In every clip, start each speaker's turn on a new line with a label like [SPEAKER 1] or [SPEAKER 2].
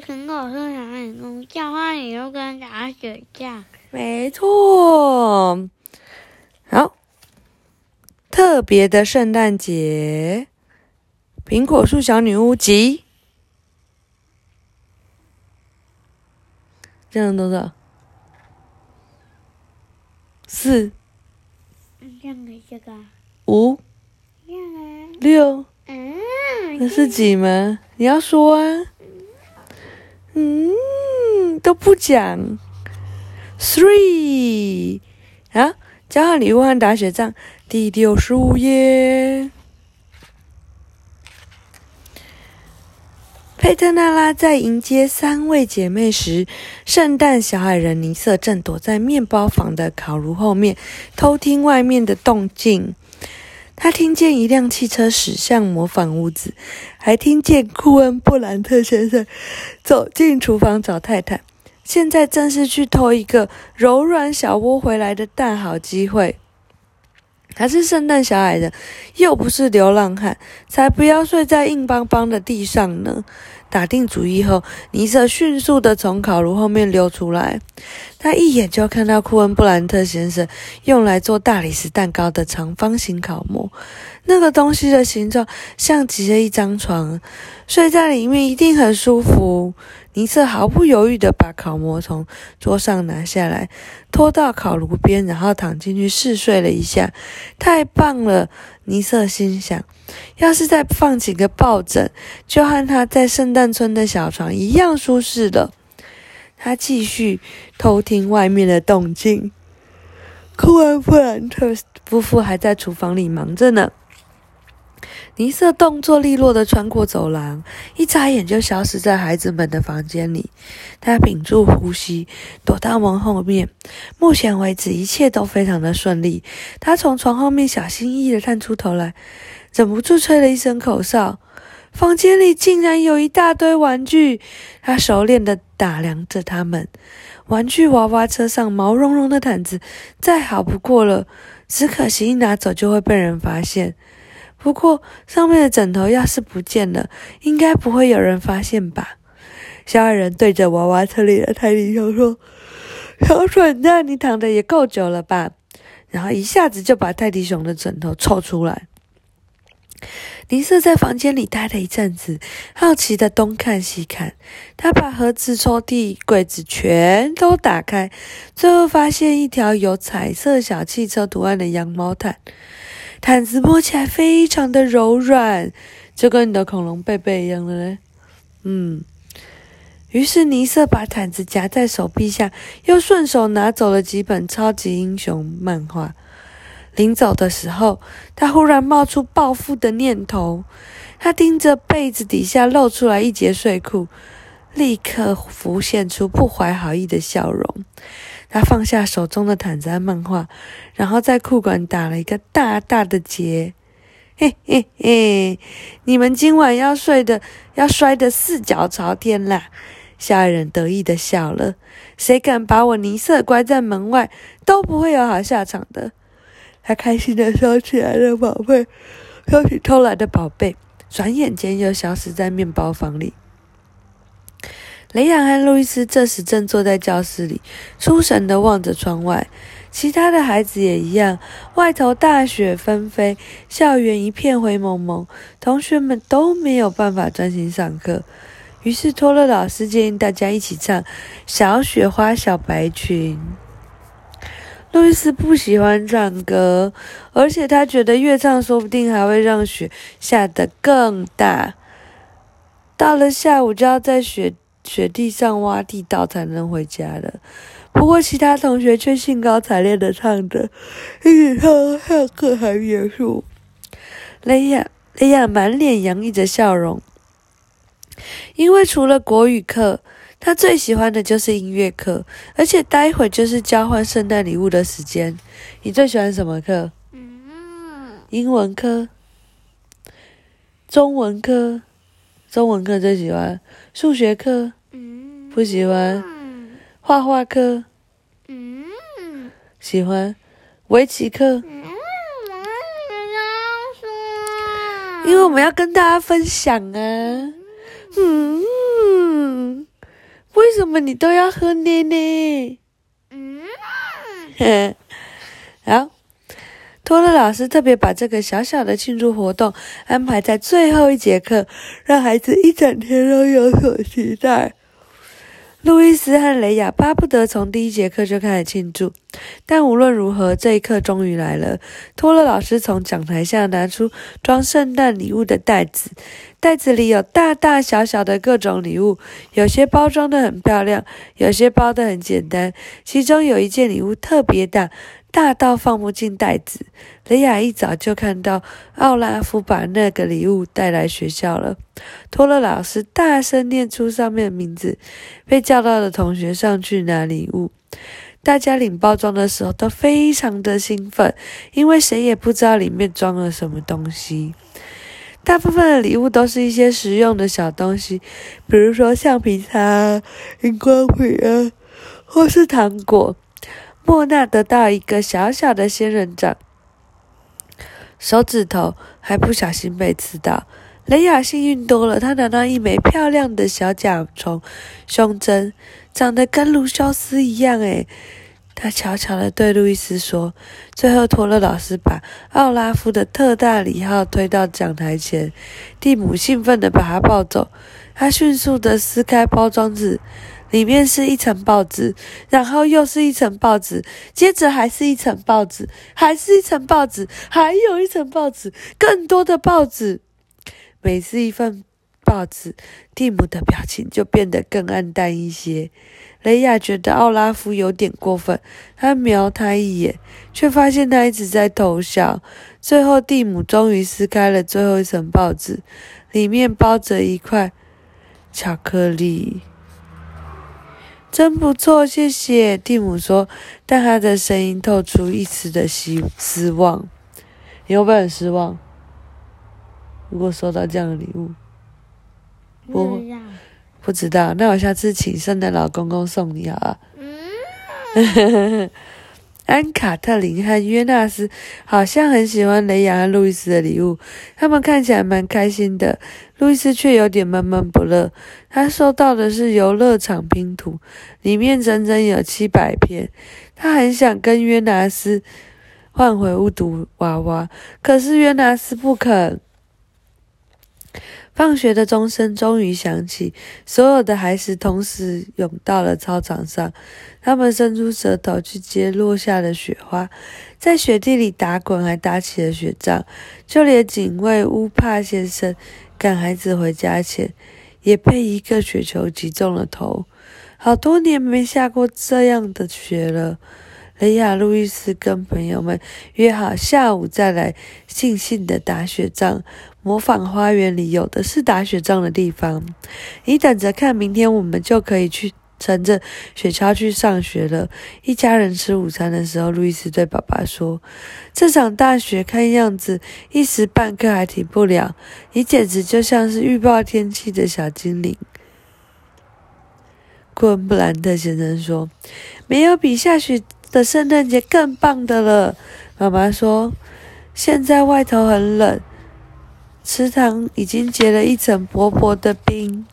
[SPEAKER 1] 苹果树小女巫交换礼物跟打雪仗。
[SPEAKER 2] 没错。好，特别的圣诞节，苹果树小女巫集，这样多少？四
[SPEAKER 1] 这样的这个，
[SPEAKER 2] 五六，
[SPEAKER 1] 嗯，
[SPEAKER 2] 那是几吗？你要说啊。嗯，都不讲。Three，啊，交换礼物和打雪仗，第六十五页。佩特娜拉在迎接三位姐妹时，圣诞小矮人尼瑟正躲在面包房的烤炉后面，偷听外面的动静。他听见一辆汽车驶向模仿屋子，还听见库恩布兰特先生走进厨房找太太。现在正是去偷一个柔软小窝回来的大好机会。还是圣诞小矮人，又不是流浪汉，才不要睡在硬邦邦的地上呢。打定主意后，尼瑟迅速地从烤炉后面溜出来。他一眼就看到库恩布兰特先生用来做大理石蛋糕的长方形烤模，那个东西的形状像极了一张床，睡在里面一定很舒服。尼瑟毫不犹豫地把烤模从桌上拿下来，拖到烤炉边，然后躺进去试睡了一下。太棒了，尼瑟心想。要是再放几个抱枕，就和他在圣诞村的小床一样舒适了。他继续偷听外面的动静。库恩布兰特夫妇还在厨房里忙着呢。尼瑟动作利落地穿过走廊，一眨眼就消失在孩子们的房间里。他屏住呼吸，躲到门后面。目前为止，一切都非常的顺利。他从床后面小心翼翼地探出头来，忍不住吹了一声口哨。房间里竟然有一大堆玩具。他熟练地打量着他们。玩具娃娃车上毛茸茸的毯子再好不过了，只可惜一拿走就会被人发现。不过，上面的枕头要是不见了，应该不会有人发现吧？小矮人对着娃娃车里的泰迪熊说：“小蠢蛋，你躺的也够久了吧？”然后一下子就把泰迪熊的枕头抽出来。尼瑟在房间里待了一阵子，好奇的东看西看。他把盒子、抽屉、柜子全都打开，最后发现一条有彩色小汽车图案的羊毛毯。毯子摸起来非常的柔软，就跟你的恐龙贝贝一样的嘞。嗯，于是尼瑟把毯子夹在手臂下，又顺手拿走了几本超级英雄漫画。临走的时候，他忽然冒出报复的念头。他盯着被子底下露出来一截睡裤，立刻浮现出不怀好意的笑容。他放下手中的毯子和漫画，然后在裤管打了一个大大的结。嘿嘿嘿，你们今晚要睡的，要摔得四脚朝天啦！小矮人得意的笑了。谁敢把我尼瑟关在门外，都不会有好下场的。他开心的收起来的宝贝，收起偷来的宝贝，转眼间又消失在面包房里。雷亚和路易斯这时正坐在教室里，出神的望着窗外。其他的孩子也一样。外头大雪纷飞，校园一片灰蒙蒙，同学们都没有办法专心上课。于是托勒老师建议大家一起唱《小雪花小白裙》。路易斯不喜欢唱歌，而且他觉得越唱说不定还会让雪下得更大。到了下午就要在雪。雪地上挖地道才能回家的。不过其他同学却兴高采烈的唱着，一直唱上课还结束。雷亚雷亚满脸洋溢着笑容，因为除了国语课，他最喜欢的就是音乐课，而且待会就是交换圣诞礼物的时间。你最喜欢什么课？嗯，英文科、中文科。中文课最喜欢，数学课不喜欢，画画课喜欢，围棋课。因为我们要跟大家分享啊。嗯，为什么你都要喝奶奶？嗯，好。托勒老师特别把这个小小的庆祝活动安排在最后一节课，让孩子一整天都有所期待。路易斯和雷亚巴不得从第一节课就开始庆祝，但无论如何，这一刻终于来了。托勒老师从讲台下拿出装圣诞礼物的袋子，袋子里有大大小小的各种礼物，有些包装的很漂亮，有些包的很简单。其中有一件礼物特别大。大到放不进袋子。雷亚一早就看到奥拉夫把那个礼物带来学校了。托勒老师大声念出上面的名字，被叫到的同学上去拿礼物。大家领包装的时候都非常的兴奋，因为谁也不知道里面装了什么东西。大部分的礼物都是一些实用的小东西，比如说橡皮擦、荧光笔啊，或是糖果。莫娜得到一个小小的仙人掌，手指头还不小心被刺到。雷亚幸运多了，她拿到一枚漂亮的小甲虫胸针，长得跟卢修斯一样。诶，她悄悄地对路易斯说。最后，托勒老师把奥拉夫的特大礼号推到讲台前，蒂姆兴奋地把它抱走。他迅速地撕开包装纸。里面是一层报纸，然后又是一层报纸，接着还是一层报纸，还是一层报纸，还有一层报纸，更多的报纸。每次一份报纸，蒂姆的表情就变得更暗淡一些。雷亚觉得奥拉夫有点过分，他瞄他一眼，却发现他一直在偷笑。最后，蒂姆终于撕开了最后一层报纸，里面包着一块巧克力。真不错，谢谢。蒂姆说，但他的声音透出一丝的希失望。你会不会很失望？如果收到这样的礼物，
[SPEAKER 1] 不
[SPEAKER 2] 不知道。那我下次请圣诞老公公送你啊。嗯。安卡特林和约纳斯好像很喜欢雷亚和路易斯的礼物，他们看起来蛮开心的。路易斯却有点闷闷不乐。他收到的是游乐场拼图，里面整整有七百片。他很想跟约纳斯换回巫毒娃娃，可是约纳斯不肯。放学的钟声终于响起，所有的孩子同时涌到了操场上。他们伸出舌头去接落下的雪花，在雪地里打滚，还打起了雪仗。就连警卫乌帕先生赶孩子回家前，也被一个雪球击中了头。好多年没下过这样的雪了。雷亚·路易斯跟朋友们约好下午再来尽兴的打雪仗，模仿花园里有的是打雪仗的地方。你等着看，明天我们就可以去乘着雪橇去上学了。一家人吃午餐的时候，路易斯对爸爸说：“这场大雪看样子一时半刻还停不了，你简直就像是预报天气的小精灵。”库恩布兰特先生说：“没有比下雪。”的圣诞节更棒的了，妈妈说。现在外头很冷，池塘已经结了一层薄薄的冰。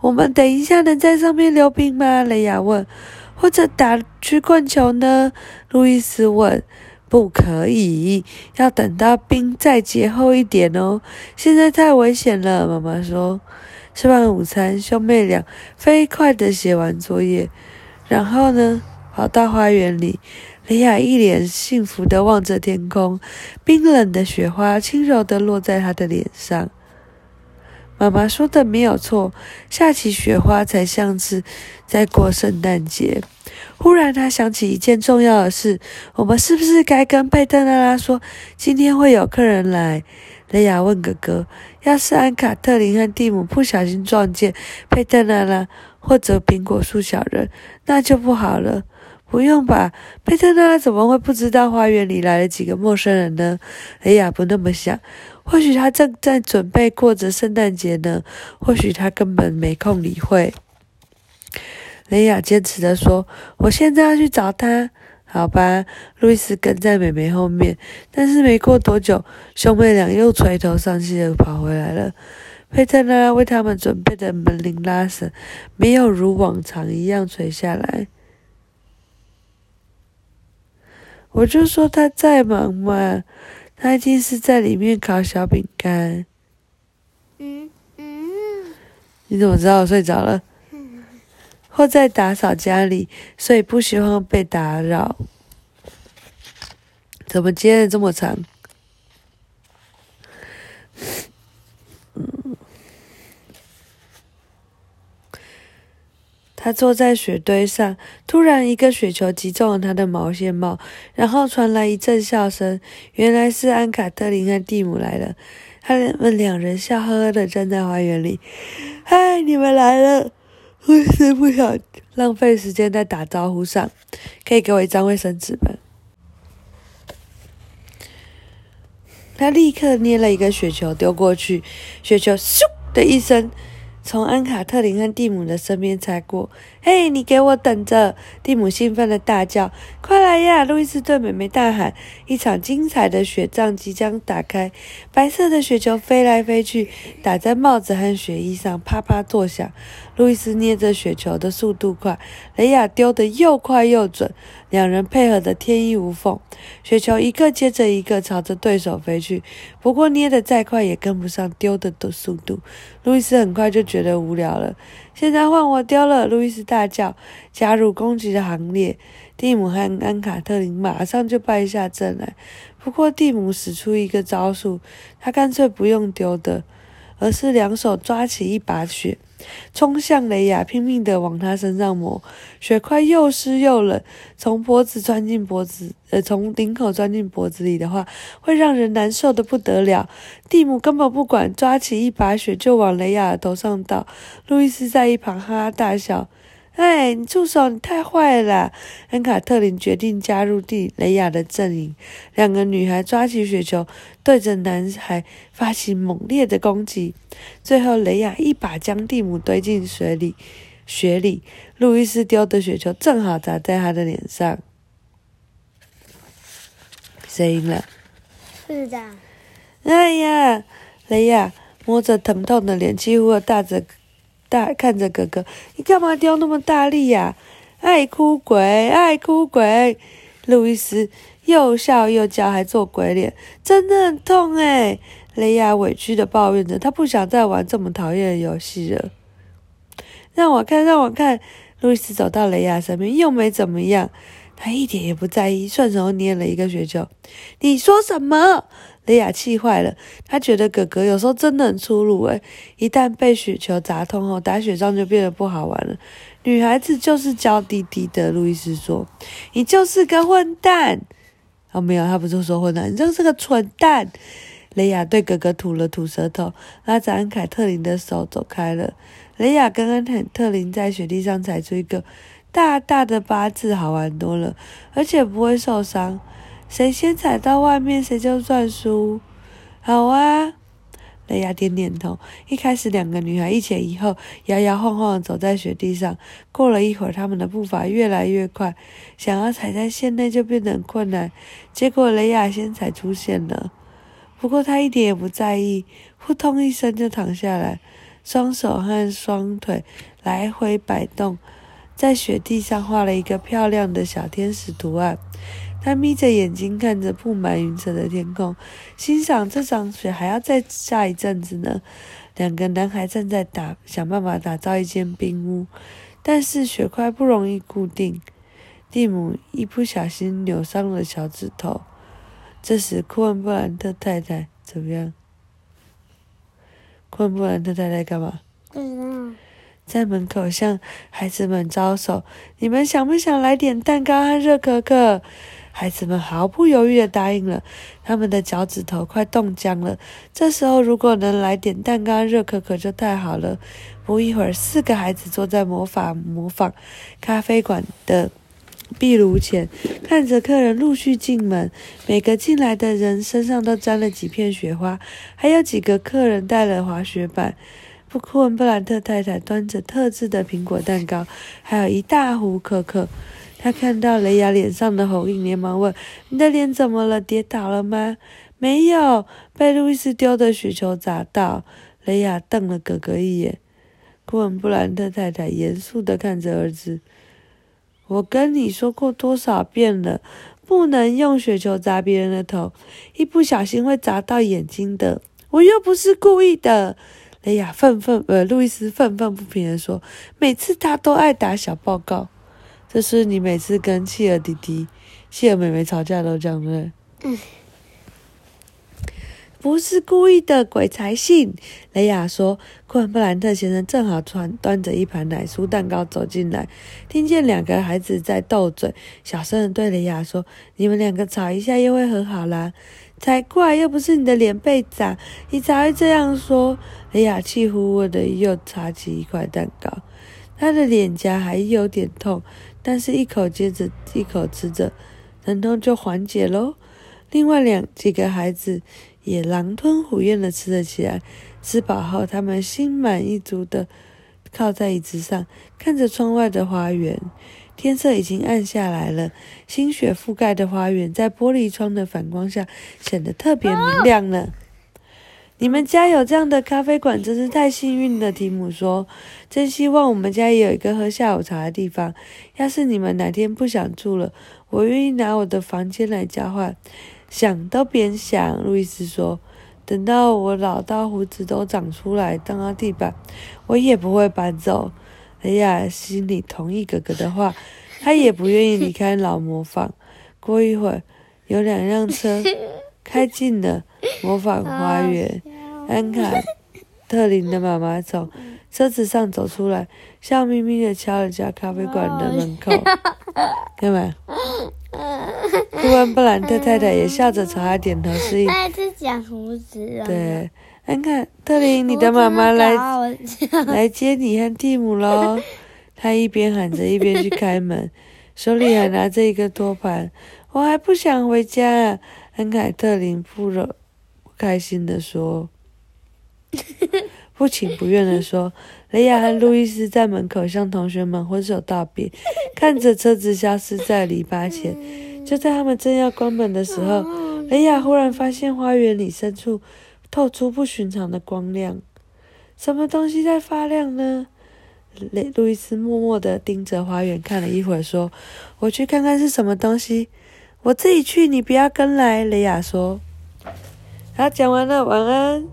[SPEAKER 2] 我们等一下能在上面溜冰吗？雷亚问。或者打曲棍球呢？路易斯问。不可以，要等到冰再结厚一点哦。现在太危险了，妈妈说。吃完午餐，兄妹俩飞快地写完作业，然后呢？跑到花园里，雷亚一脸幸福地望着天空，冰冷的雪花轻柔地落在他的脸上。妈妈说的没有错，下起雪花才像是在过圣诞节。忽然，他想起一件重要的事：我们是不是该跟佩特拉拉说，今天会有客人来？雷亚问哥哥：“要是安卡特林和蒂姆不小心撞见佩特拉拉或者苹果树小人，那就不好了。”不用吧，佩特拉怎么会不知道花园里来了几个陌生人呢？雷亚不那么想，或许他正在准备过着圣诞节呢，或许他根本没空理会。雷亚坚持的说：“我现在要去找他。”好吧，路易斯跟在美美后面，但是没过多久，兄妹俩又垂头丧气的跑回来了。佩特拉为他们准备的门铃拉绳没有如往常一样垂下来。我就说他在忙嘛，他一定是在里面烤小饼干。
[SPEAKER 1] 嗯嗯，
[SPEAKER 2] 你怎么知道我睡着了？或在打扫家里，所以不希望被打扰。怎么接的这么长？他坐在雪堆上，突然一个雪球击中了他的毛线帽，然后传来一阵笑声。原来是安卡特林和蒂姆来了，他们两人笑呵呵的站在花园里。“嗨，你们来了！”我是不想浪费时间在打招呼上，可以给我一张卫生纸吗？他立刻捏了一个雪球丢过去，雪球咻的一声。从安卡特林和蒂姆的身边擦过。嘿，你给我等着！蒂姆兴奋的大叫：“快来呀！”路易斯对妹妹大喊：“一场精彩的雪仗即将打开！”白色的雪球飞来飞去，打在帽子和雪衣上，啪啪作响。路易斯捏着雪球的速度快，雷亚丢得又快又准，两人配合得天衣无缝。雪球一个接着一个朝着对手飞去，不过捏得再快也跟不上丢的的速度。路易斯很快就觉得无聊了。现在换我丢了！路易斯大叫，加入攻击的行列。蒂姆和安卡特林马上就败下阵来。不过蒂姆使出一个招数，他干脆不用丢的，而是两手抓起一把雪。冲向雷亚，拼命地往他身上抹，雪块又湿又冷，从脖子钻进脖子，呃，从领口钻进脖子里的话，会让人难受的不得了。蒂姆根本不管，抓起一把雪就往雷亚的头上倒。路易斯在一旁哈哈大笑。哎，你住手！你太坏了！安卡特林决定加入蒂雷亚的阵营。两个女孩抓起雪球，对着男孩发起猛烈的攻击。最后，雷亚一把将蒂姆推进水里，雪里。路易斯丢的雪球正好砸在他的脸上。谁赢了？
[SPEAKER 1] 是的。
[SPEAKER 2] 哎呀，雷亚摸着疼痛的脸，几乎要大着。大看着哥哥，你干嘛丢那么大力呀？爱哭鬼，爱哭鬼！路易斯又笑又叫，还做鬼脸，真的很痛哎！雷亚委屈的抱怨着，他不想再玩这么讨厌的游戏了。让我看，让我看！路易斯走到雷亚身边，又没怎么样，他一点也不在意，顺手捏了一个雪球。你说什么？雷雅气坏了，他觉得哥哥有时候真的很粗鲁诶，一旦被雪球砸痛后，打雪仗就变得不好玩了。女孩子就是娇滴滴的，路易斯说：“你就是个混蛋。”哦，没有，他不是说混蛋，你就是个蠢蛋。雷雅对哥哥吐了吐舌头，拉着安凯特林的手走开了。雷雅跟安凯特林在雪地上踩出一个大大的八字，好玩多了，而且不会受伤。谁先踩到外面，谁就算输。好啊，雷亚点点头。一开始，两个女孩一前一后，摇摇晃晃走在雪地上。过了一会儿，她们的步伐越来越快，想要踩在线内就变得很困难。结果，雷亚先踩出线了。不过，她一点也不在意，扑通一声就躺下来，双手和双腿来回摆动，在雪地上画了一个漂亮的小天使图案。他眯着眼睛看着布满云层的天空，欣赏这场雪还要再下一阵子呢。两个男孩正在打想办法打造一间冰屋，但是雪块不容易固定。蒂姆一不小心扭伤了小指头。这时，库恩布兰特太太怎么样？库恩布兰特太太干嘛？
[SPEAKER 1] 不知道。
[SPEAKER 2] 在门口向孩子们招手：“你们想不想来点蛋糕和热可可？”孩子们毫不犹豫地答应了，他们的脚趾头快冻僵了。这时候，如果能来点蛋糕、热可可就太好了。不一会儿，四个孩子坐在魔法模仿咖啡馆的壁炉前，看着客人陆续进门。每个进来的人身上都沾了几片雪花，还有几个客人带了滑雪板。布库文布兰特太太端着特制的苹果蛋糕，还有一大壶可可。他看到雷亚脸上的红印，连忙问：“你的脸怎么了？跌倒了吗？”“没有，被路易斯丢的雪球砸到。”雷亚瞪了哥哥一眼。库恩布兰特太太严肃的看着儿子：“我跟你说过多少遍了，不能用雪球砸别人的头，一不小心会砸到眼睛的。我又不是故意的。”雷亚愤愤，呃，路易斯愤愤不平的说：“每次他都爱打小报告，这是你每次跟契尔弟弟、契尔妹妹吵架都这样对？”嗯。不是故意的，鬼才信。雷亚说：“库恩布兰特先生正好端端着一盘奶酥蛋糕走进来，听见两个孩子在斗嘴，小声的对雷亚说：‘你们两个吵一下又会和好啦。’才怪，又不是你的脸被砸，你才会这样说。”雷亚气呼呼的又插起一块蛋糕，他的脸颊还有点痛，但是一口接着一口吃着，疼痛就缓解喽。另外两几个孩子。也狼吞虎咽的吃了起来。吃饱后，他们心满意足的靠在椅子上，看着窗外的花园。天色已经暗下来了，新雪覆盖的花园在玻璃窗的反光下显得特别明亮了。你们家有这样的咖啡馆，真是太幸运了。提姆说：“真希望我们家也有一个喝下午茶的地方。要是你们哪天不想住了，我愿意拿我的房间来交换。”想都别想，路易斯说：“等到我老到胡子都长出来，当到地板，我也不会搬走。”哎呀，心里同意哥哥的话，他也不愿意离开老模仿。过一会儿，有两辆车开进了 模仿花园。安卡特林的妈妈从车子上走出来，笑眯眯的敲了家咖啡馆的门口。干嘛？布恩布兰特太太也笑着朝他点头示意。
[SPEAKER 1] 他是讲胡子啊。
[SPEAKER 2] 对，安卡特林，你的妈妈来来接你和蒂姆喽。他一边喊着，一边去开门，手里还拿着一个托盘。我还不想回家啊！安凯特林不不开心的说。不情不愿地说：“雷亚和路易斯在门口向同学们挥手道别，看着车子消失在篱笆前。就在他们正要关门的时候，雷亚忽然发现花园里深处透出不寻常的光亮。什么东西在发亮呢？”雷路易斯默默地盯着花园看了一会儿，说：“我去看看是什么东西。”“我自己去，你不要跟来。”雷亚说。好，讲完了，晚安。